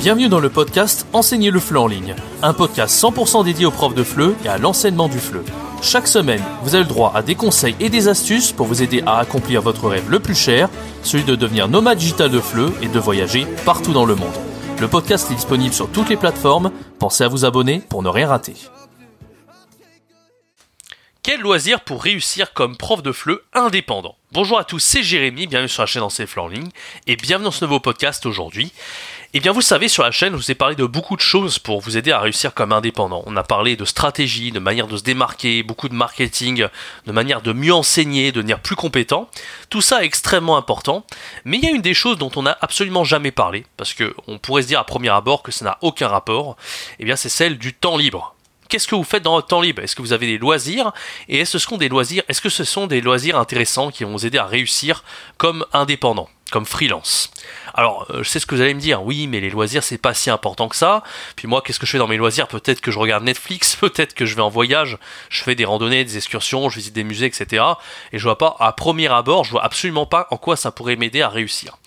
Bienvenue dans le podcast Enseigner le FLE en ligne, un podcast 100% dédié aux profs de FLE et à l'enseignement du FLE. Chaque semaine, vous avez le droit à des conseils et des astuces pour vous aider à accomplir votre rêve le plus cher, celui de devenir nomade digital de FLE et de voyager partout dans le monde. Le podcast est disponible sur toutes les plateformes, pensez à vous abonner pour ne rien rater. Quel loisir pour réussir comme prof de FLE indépendant? Bonjour à tous, c'est Jérémy, bienvenue sur la chaîne Enseigner FLE en ligne et bienvenue dans ce nouveau podcast aujourd'hui. Eh bien, vous savez, sur la chaîne, je vous ai parlé de beaucoup de choses pour vous aider à réussir comme indépendant. On a parlé de stratégie, de manière de se démarquer, beaucoup de marketing, de manière de mieux enseigner, de devenir plus compétent. Tout ça est extrêmement important. Mais il y a une des choses dont on n'a absolument jamais parlé, parce qu'on pourrait se dire à premier abord que ça n'a aucun rapport. Eh bien, c'est celle du temps libre qu'est-ce que vous faites dans votre temps libre? Est-ce que vous avez des loisirs? Et est-ce que ce sont des loisirs? Est-ce que ce sont des loisirs intéressants qui vont vous aider à réussir comme indépendant comme freelance? Alors, euh, je sais ce que vous allez me dire, oui, mais les loisirs, c'est pas si important que ça. Puis moi, qu'est-ce que je fais dans mes loisirs? Peut-être que je regarde Netflix, peut-être que je vais en voyage, je fais des randonnées, des excursions, je visite des musées, etc. Et je vois pas, à premier abord, je vois absolument pas en quoi ça pourrait m'aider à réussir.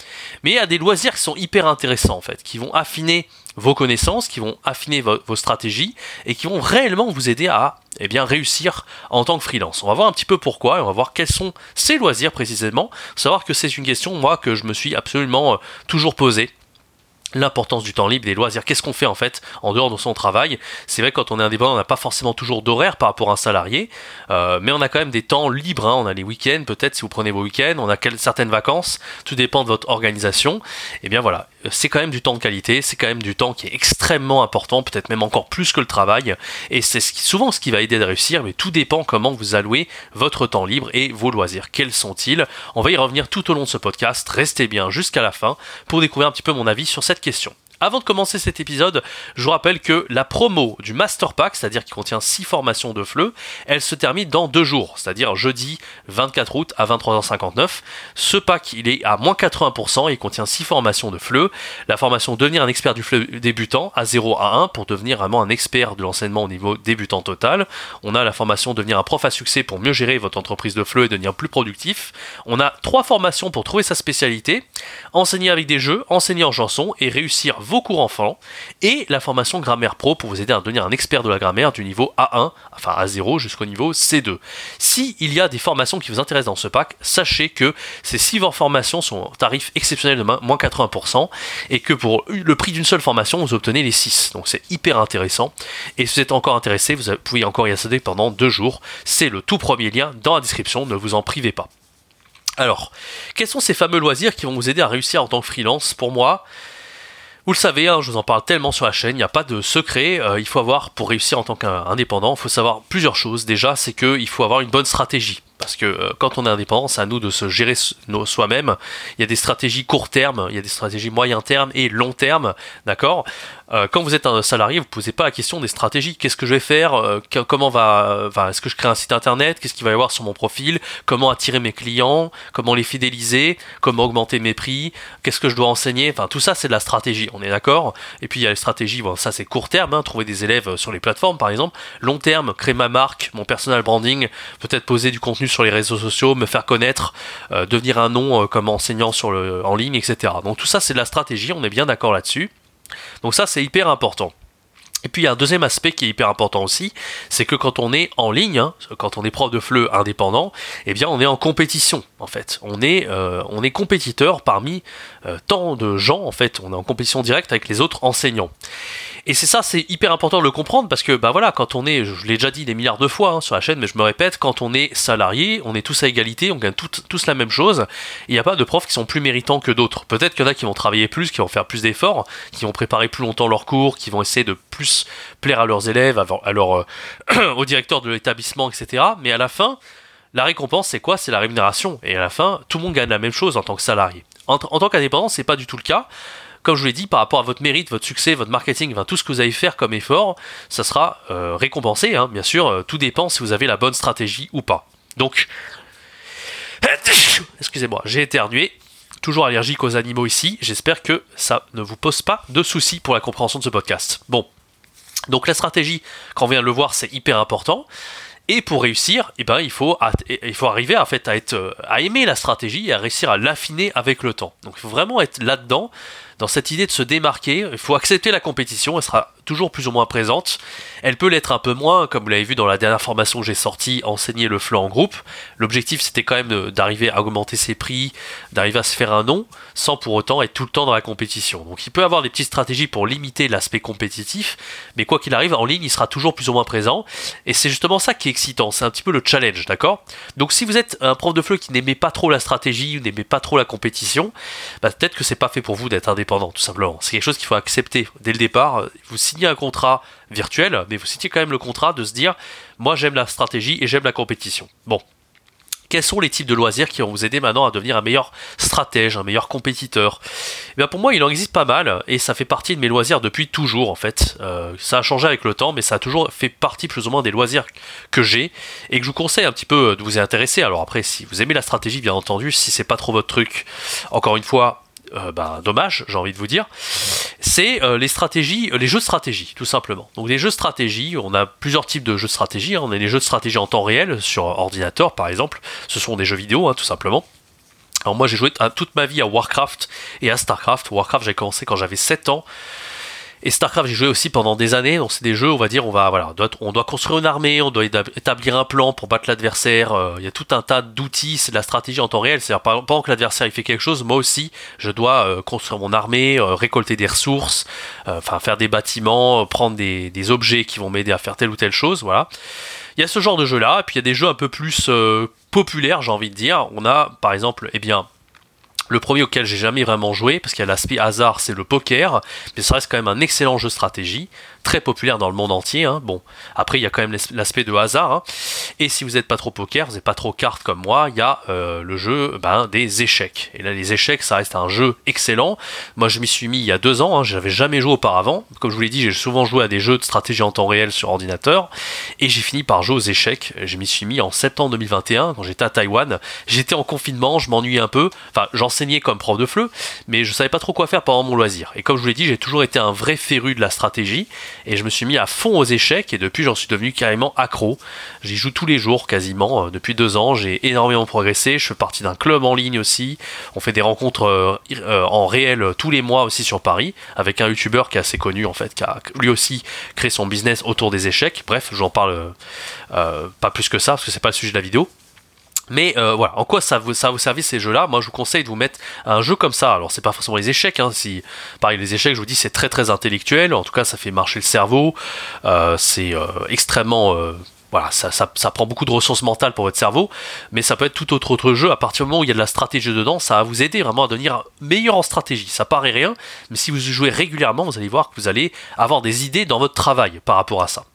Mais il y a des loisirs qui sont hyper intéressants, en fait, qui vont affiner vos connaissances, qui vont affiner vos stratégies et qui vont réellement vous aider à eh bien, réussir en tant que freelance. On va voir un petit peu pourquoi et on va voir quels sont ces loisirs précisément. Savoir que c'est une question, moi, que je me suis absolument euh, toujours posée l'importance du temps libre, des loisirs. Qu'est-ce qu'on fait en fait en dehors de son travail? C'est vrai quand on est indépendant, on n'a pas forcément toujours d'horaire par rapport à un salarié, euh, mais on a quand même des temps libres. Hein. On a les week-ends, peut-être si vous prenez vos week-ends, on a certaines vacances. Tout dépend de votre organisation. Et eh bien voilà, c'est quand même du temps de qualité, c'est quand même du temps qui est extrêmement important, peut-être même encore plus que le travail. Et c'est souvent ce qui va aider à réussir, mais tout dépend comment vous allouez votre temps libre et vos loisirs. Quels sont-ils? On va y revenir tout au long de ce podcast. Restez bien jusqu'à la fin pour découvrir un petit peu mon avis sur cette question. Avant de commencer cet épisode, je vous rappelle que la promo du Master Pack, c'est-à-dire qui contient 6 formations de FLE, elle se termine dans 2 jours, c'est-à-dire jeudi 24 août à 23h59. Ce pack, il est à moins 80%, il contient 6 formations de FLE. La formation Devenir un expert du FLE débutant à 0 à 1 pour devenir vraiment un expert de l'enseignement au niveau débutant total. On a la formation Devenir un prof à succès pour mieux gérer votre entreprise de FLE et devenir plus productif. On a 3 formations pour trouver sa spécialité, enseigner avec des jeux, enseigner en chanson et réussir vos cours enfants, et la formation Grammaire Pro pour vous aider à devenir un expert de la grammaire du niveau A1, enfin A0 jusqu'au niveau C2. Si il y a des formations qui vous intéressent dans ce pack, sachez que ces 6 formations sont au tarif exceptionnel de moins 80%, et que pour le prix d'une seule formation, vous obtenez les 6. Donc c'est hyper intéressant. Et si vous êtes encore intéressé, vous pouvez encore y accéder pendant deux jours. C'est le tout premier lien dans la description, ne vous en privez pas. Alors, quels sont ces fameux loisirs qui vont vous aider à réussir en tant que freelance? Pour moi, vous le savez, hein, je vous en parle tellement sur la chaîne, il n'y a pas de secret. Euh, il faut avoir, pour réussir en tant qu'indépendant, il faut savoir plusieurs choses. Déjà, c'est qu'il faut avoir une bonne stratégie. Parce que euh, quand on est indépendant, c'est à nous de se gérer soi-même. Il y a des stratégies court terme, il y a des stratégies moyen terme et long terme, d'accord? Euh, Quand vous êtes un salarié, vous ne posez pas la question des stratégies. Qu'est-ce que je vais faire? Euh, Comment va, Est-ce que je crée un site internet? Qu'est-ce qu'il va y avoir sur mon profil? Comment attirer mes clients? Comment les fidéliser? Comment augmenter mes prix? Qu'est-ce que je dois enseigner? Enfin, tout ça, c'est de la stratégie. On est d'accord? Et puis il y a les stratégies. Bon, ça c'est court terme. Hein, trouver des élèves sur les plateformes, par exemple. Long terme, créer ma marque, mon personal branding, peut-être poser du contenu sur les réseaux sociaux, me faire connaître, euh, devenir un nom euh, comme enseignant en ligne, etc. Donc tout ça c'est de la stratégie, on est bien d'accord là-dessus. Donc ça c'est hyper important. Et puis il y a un deuxième aspect qui est hyper important aussi, c'est que quand on est en ligne, hein, quand on est prof de FLE indépendant, eh bien on est en compétition en fait. On est, euh, on est compétiteur parmi tant de gens en fait. On est en compétition directe avec les autres enseignants. Et c'est ça, c'est hyper important de le comprendre parce que, bah voilà, quand on est, je l'ai déjà dit des milliards de fois hein, sur la chaîne, mais je me répète, quand on est salarié, on est tous à égalité, on gagne tous la même chose. Il n'y a pas de profs qui sont plus méritants que d'autres. Peut-être qu'il y en a qui vont travailler plus, qui vont faire plus d'efforts, qui vont préparer plus longtemps leurs cours, qui vont essayer de plus plaire à leurs élèves, à euh, au directeur de l'établissement, etc. Mais à la fin, la récompense, c'est quoi? C'est la rémunération. Et à la fin, tout le monde gagne la même chose en tant que salarié. En, en tant qu'indépendant, c'est pas du tout le cas comme je vous l'ai dit, par rapport à votre mérite, votre succès, votre marketing, tout ce que vous allez faire comme effort, ça sera euh, récompensé, hein, bien sûr. Euh, tout dépend si vous avez la bonne stratégie ou pas. Donc, excusez-moi, j'ai éternué. Toujours allergique aux animaux ici. J'espère que ça ne vous pose pas de soucis pour la compréhension de ce podcast. Bon. Donc la stratégie, quand on vient de le voir, c'est hyper important. Et pour réussir, eh ben, il, faut il faut arriver en fait, à, être, à aimer la stratégie et à réussir à l'affiner avec le temps. Donc il faut vraiment être là-dedans dans cette idée de se démarquer, il faut accepter la compétition, elle sera toujours plus ou moins présente. Elle peut l'être un peu moins, comme vous l'avez vu dans la dernière formation que j'ai sortie, enseigner le flanc en groupe. L'objectif c'était quand même d'arriver à augmenter ses prix, d'arriver à se faire un nom, sans pour autant être tout le temps dans la compétition. Donc il peut avoir des petites stratégies pour limiter l'aspect compétitif, mais quoi qu'il arrive, en ligne, il sera toujours plus ou moins présent. Et c'est justement ça qui est excitant, c'est un petit peu le challenge, d'accord? Donc si vous êtes un prof de fleu qui n'aimait pas trop la stratégie, ou n'aimait pas trop la compétition, bah, peut-être que c'est pas fait pour vous d'être indépendant, tout simplement. C'est quelque chose qu'il faut accepter dès le départ. Vous signez un contrat virtuel, mais vous signez quand même le contrat de se dire, moi j'aime la stratégie et j'aime la compétition. Bon, quels sont les types de loisirs qui vont vous aider maintenant à devenir un meilleur stratège, un meilleur compétiteur? Eh bien Pour moi, il en existe pas mal et ça fait partie de mes loisirs depuis toujours en fait. Euh, ça a changé avec le temps, mais ça a toujours fait partie plus ou moins des loisirs que j'ai et que je vous conseille un petit peu de vous y intéresser. Alors après, si vous aimez la stratégie, bien entendu, si c'est pas trop votre truc, encore une fois, euh, bah, dommage, j'ai envie de vous dire, c'est euh, les stratégies, euh, les jeux de stratégie, tout simplement. Donc les jeux de stratégie, on a plusieurs types de jeux de stratégie. Hein. On a les jeux de stratégie en temps réel sur ordinateur, par exemple. Ce sont des jeux vidéo, hein, tout simplement. Alors moi j'ai joué toute ma vie à Warcraft et à Starcraft. Warcraft j'ai commencé quand j'avais 7 ans. Et StarCraft, j'ai joué aussi pendant des années. Donc c'est des jeux, on va dire, on va voilà, on doit, construire une armée, on doit établir un plan pour battre l'adversaire. Euh, il y a tout un tas d'outils, c'est de la stratégie en temps réel. C'est-à-dire pendant que l'adversaire fait quelque chose, moi aussi, je dois euh, construire mon armée, euh, récolter des ressources, enfin faire des bâtiments, prendre des, des objets qui vont m'aider à faire telle ou telle chose. Voilà. Il y a ce genre de jeu là, et puis il y a des jeux un peu plus populaires, j'ai envie de dire. On a par exemple, eh bien, le premier auquel j'ai jamais vraiment joué, parce qu'il y a l'aspect hasard, c'est le poker, mais ça reste quand même un excellent jeu stratégie très populaire dans le monde entier. Hein. Bon, après, il y a quand même l'aspect de hasard. Hein. Et si vous n'êtes pas trop poker, vous n'êtes pas trop carte comme moi, il y a euh, le jeu ben, des échecs. Et là, les échecs, ça reste un jeu excellent. Moi, je m'y suis mis il y a deux ans. Hein. J'avais jamais joué auparavant. Comme je vous l'ai dit, j'ai souvent joué à des jeux de stratégie en temps réel sur ordinateur. Et j'ai fini par jouer aux échecs. Je m'y suis mis en septembre 2021, quand j'étais à Taïwan. J'étais en confinement, je m'ennuyais un peu. Enfin, j'enseignais comme prof de fleu, mais je savais pas trop quoi faire pendant mon loisir. Et comme je vous l'ai dit, j'ai toujours été un vrai féru de la stratégie et je me suis mis à fond aux échecs et depuis j'en suis devenu carrément accro. J'y joue tous les jours quasiment. Euh, depuis deux ans, j'ai énormément progressé. Je fais partie d'un club en ligne aussi. On fait des rencontres euh, euh, en réel tous les mois aussi sur Paris avec un youtubeur qui est assez connu en fait, qui a lui aussi créé son business autour des échecs. Bref, j'en parle pas plus que ça parce que c'est pas le sujet de la vidéo. Mais euh, voilà, en quoi ça vous, ça vous servir ces jeux-là? Moi, je vous conseille de vous mettre un jeu comme ça. Alors, c'est pas forcément les échecs. Hein, si, pareil, les échecs, je vous dis, c'est très très intellectuel. En tout cas, ça fait marcher le cerveau. Euh, c'est euh, extrêmement voilà, ça, prend beaucoup de ressources mentales pour votre cerveau, mais ça peut être tout autre, autre jeu. À partir du moment où il y a de la stratégie dedans, ça va vous aider vraiment à devenir meilleur en stratégie. Ça paraît rien, mais si vous jouez régulièrement, vous allez voir que vous allez avoir des idées dans votre travail par rapport à ça.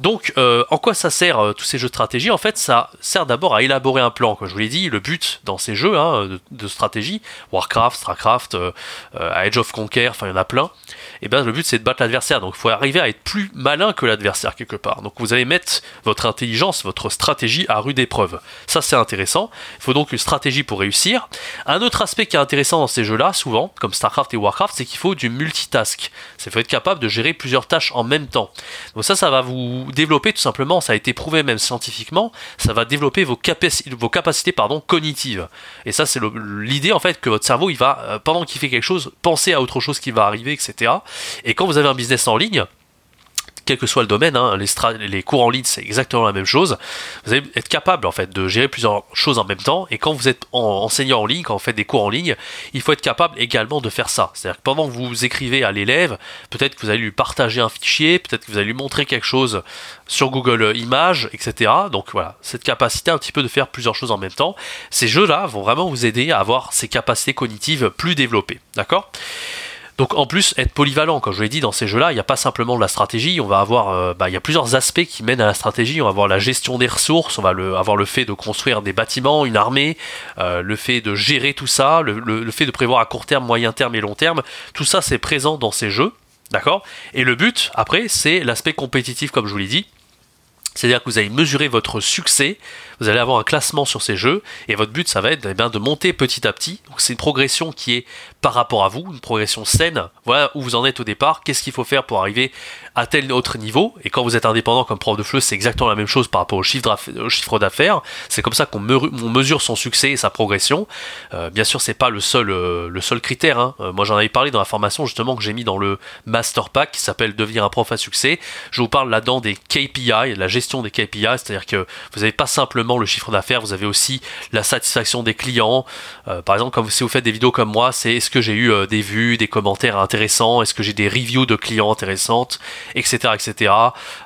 Donc, euh, en quoi ça sert euh, tous ces jeux de stratégie? En fait, ça sert d'abord à élaborer un plan. Comme je vous l'ai dit, le but dans ces jeux hein, de, stratégie, Warcraft, Starcraft, euh, Age of Conquer, enfin il y en a plein. Et eh bien le but c'est de battre l'adversaire. Donc il faut arriver à être plus malin que l'adversaire quelque part. Donc vous allez mettre votre intelligence, votre stratégie à rude épreuve. Ça, c'est intéressant. Il faut donc une stratégie pour réussir. Un autre aspect qui est intéressant dans ces jeux-là, souvent, comme StarCraft et Warcraft, c'est qu'il faut du multitask. C'est faut être capable de gérer plusieurs tâches en même temps. Donc ça, ça va vous développer tout simplement, ça a été prouvé même scientifiquement, ça va développer vos, capacités cognitives. Et ça, c'est l'idée en fait que votre cerveau, il va, euh, pendant qu'il fait quelque chose, penser à autre chose qui va arriver, etc. Et quand vous avez un business en ligne, quel que soit le domaine, hein, les, cours en ligne c'est exactement la même chose. Vous allez être capable en fait de gérer plusieurs choses en même temps. Et quand vous êtes enseignant en ligne, quand vous faites des cours en ligne, il faut être capable également de faire ça. C'est-à-dire que pendant que vous écrivez à l'élève, peut-être que vous allez lui partager un fichier, peut-être que vous allez lui montrer quelque chose sur Google Images, etc. Donc voilà, cette capacité un petit peu de faire plusieurs choses en même temps. Ces jeux-là vont vraiment vous aider à avoir ces capacités cognitives plus développées. D'accord? Donc en plus, être polyvalent, comme je l'ai dit, dans ces jeux-là, il n'y a pas simplement de la stratégie, on va avoir, euh, bah, il y a plusieurs aspects qui mènent à la stratégie, on va avoir la gestion des ressources, on va avoir le fait de construire des bâtiments, une armée, euh, le fait de gérer tout ça, le, fait de prévoir à court terme, moyen terme et long terme, tout ça c'est présent dans ces jeux, d'accord? Et le but, après, c'est l'aspect compétitif, comme je vous l'ai dit, c'est-à-dire que vous allez mesurer votre succès, vous allez avoir un classement sur ces jeux, et votre but, ça va être eh bien, de monter petit à petit. Donc c'est une progression qui est par rapport à vous, une progression saine. Voilà où vous en êtes au départ, qu'est-ce qu'il faut faire pour arriver à tel autre niveau? Et quand vous êtes indépendant comme prof de FLE, c'est exactement la même chose par rapport au chiffre d'affaires. C'est comme ça qu'on mesure son succès et sa progression. Euh, bien sûr, c'est pas le seul, euh, le seul critère. Hein. Euh, moi, j'en avais parlé dans la formation justement que j'ai mis dans le Master Pack qui s'appelle Devenir un prof à succès. Je vous parle là-dedans des KPI, la gestion des KPI, c'est-à-dire que vous n'avez pas simplement le chiffre d'affaires, vous avez aussi la satisfaction des clients. par exemple, comme si vous faites des vidéos comme moi, c'est est-ce que j'ai eu des vues, des commentaires intéressants, est-ce que j'ai des reviews de clients intéressantes, etc., etc.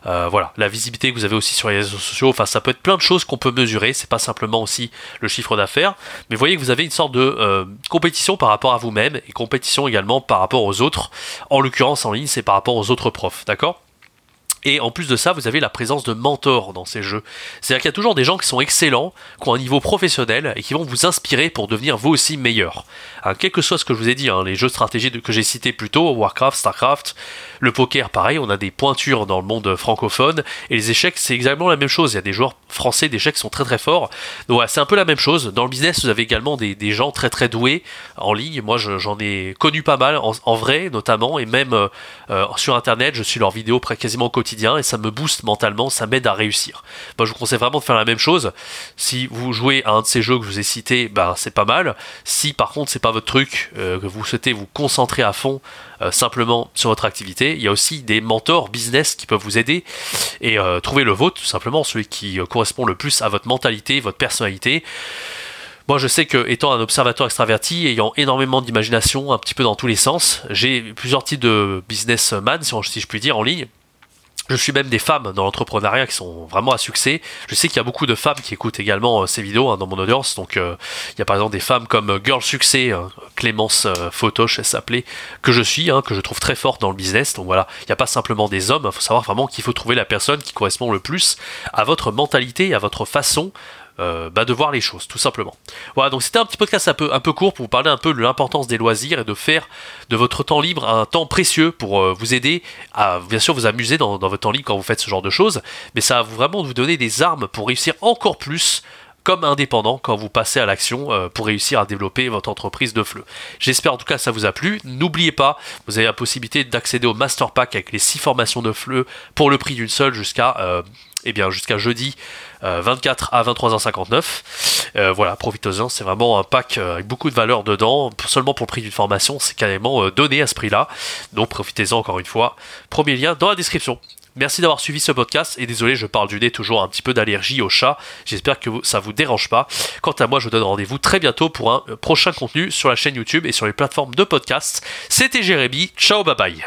voilà, la visibilité que vous avez aussi sur les réseaux sociaux. Enfin, ça peut être plein de choses qu'on peut mesurer. C'est pas simplement aussi le chiffre d'affaires, mais vous voyez que vous avez une sorte de euh, compétition par rapport à vous-même et compétition également par rapport aux autres. En l'occurrence, en ligne, c'est par rapport aux autres profs, d'accord? Et en plus de ça, vous avez la présence de mentors dans ces jeux. C'est-à-dire qu'il y a toujours des gens qui sont excellents, qui ont un niveau professionnel et qui vont vous inspirer pour devenir vous aussi meilleur. Hein, quel que soit ce que je vous ai dit, hein, les jeux de stratégie que j'ai cités plus tôt, Warcraft, Starcraft, le poker, pareil, on a des pointures dans le monde francophone et les échecs, c'est exactement la même chose. Il y a des joueurs français d'échecs qui sont très très forts. Donc c'est un peu la même chose. Dans le business, vous avez également des, gens très très doués en ligne. Moi, j'en ai connu pas mal en, vrai, notamment, et même euh, euh, sur Internet, je suis leurs vidéos quasiment au quotidien et ça me booste mentalement, ça m'aide à réussir. Moi, je vous conseille vraiment de faire la même chose. Si vous jouez à un de ces jeux que je vous ai cités, ben, c'est pas mal. Si par contre c'est pas votre truc, euh, que vous souhaitez vous concentrer à fond euh, simplement sur votre activité, il y a aussi des mentors business qui peuvent vous aider et euh, trouver le vôtre, tout simplement celui qui correspond le plus à votre mentalité, votre personnalité. Moi, je sais que, étant un observateur extraverti, ayant énormément d'imagination, un petit peu dans tous les sens, j'ai plusieurs types de businessman, si, si je puis dire, en ligne. Je suis même des femmes dans l'entrepreneuriat qui sont vraiment à succès. Je sais qu'il y a beaucoup de femmes qui écoutent également euh, ces vidéos hein, dans mon audience. Donc euh, il y a par exemple des femmes comme euh, Girl Succès, hein, Clémence Photoche, elle s'appelait, que je suis, hein, que je trouve très forte dans le business. Donc voilà, il n'y a pas simplement des hommes. Il faut savoir vraiment qu'il faut trouver la personne qui correspond le plus à votre mentalité, à votre façon euh, bah, de voir les choses, tout simplement. Voilà, donc c'était un petit podcast un peu, peu court pour vous parler un peu de l'importance des loisirs et de faire de votre temps libre un temps précieux pour euh, vous aider à, bien sûr, vous amuser dans, votre temps libre quand vous faites ce genre de choses, mais ça va vraiment vous donner des armes pour réussir encore plus comme indépendant quand vous passez à l'action euh, pour réussir à développer votre entreprise de fleu. J'espère en tout cas ça vous a plu. N'oubliez pas, vous avez la possibilité d'accéder au Master Pack avec les 6 formations de fleu pour le prix d'une seule jusqu'à eh bien jusqu'à jeudi 24 euh, à 23h59. Euh, voilà, profitez-en, c'est vraiment un pack euh, avec beaucoup de valeur dedans. Seulement pour le prix d'une formation, c'est carrément donné à ce prix-là. Donc profitez-en encore une fois. Premier lien dans la description. Merci d'avoir suivi ce podcast et désolé, je parle du nez, toujours un petit peu d'allergie au chat. J'espère que ça vous dérange pas. Quant à moi, je vous donne rendez-vous très bientôt pour un prochain contenu sur la chaîne YouTube et sur les plateformes de podcast. C'était Jérémy. Ciao, bye bye.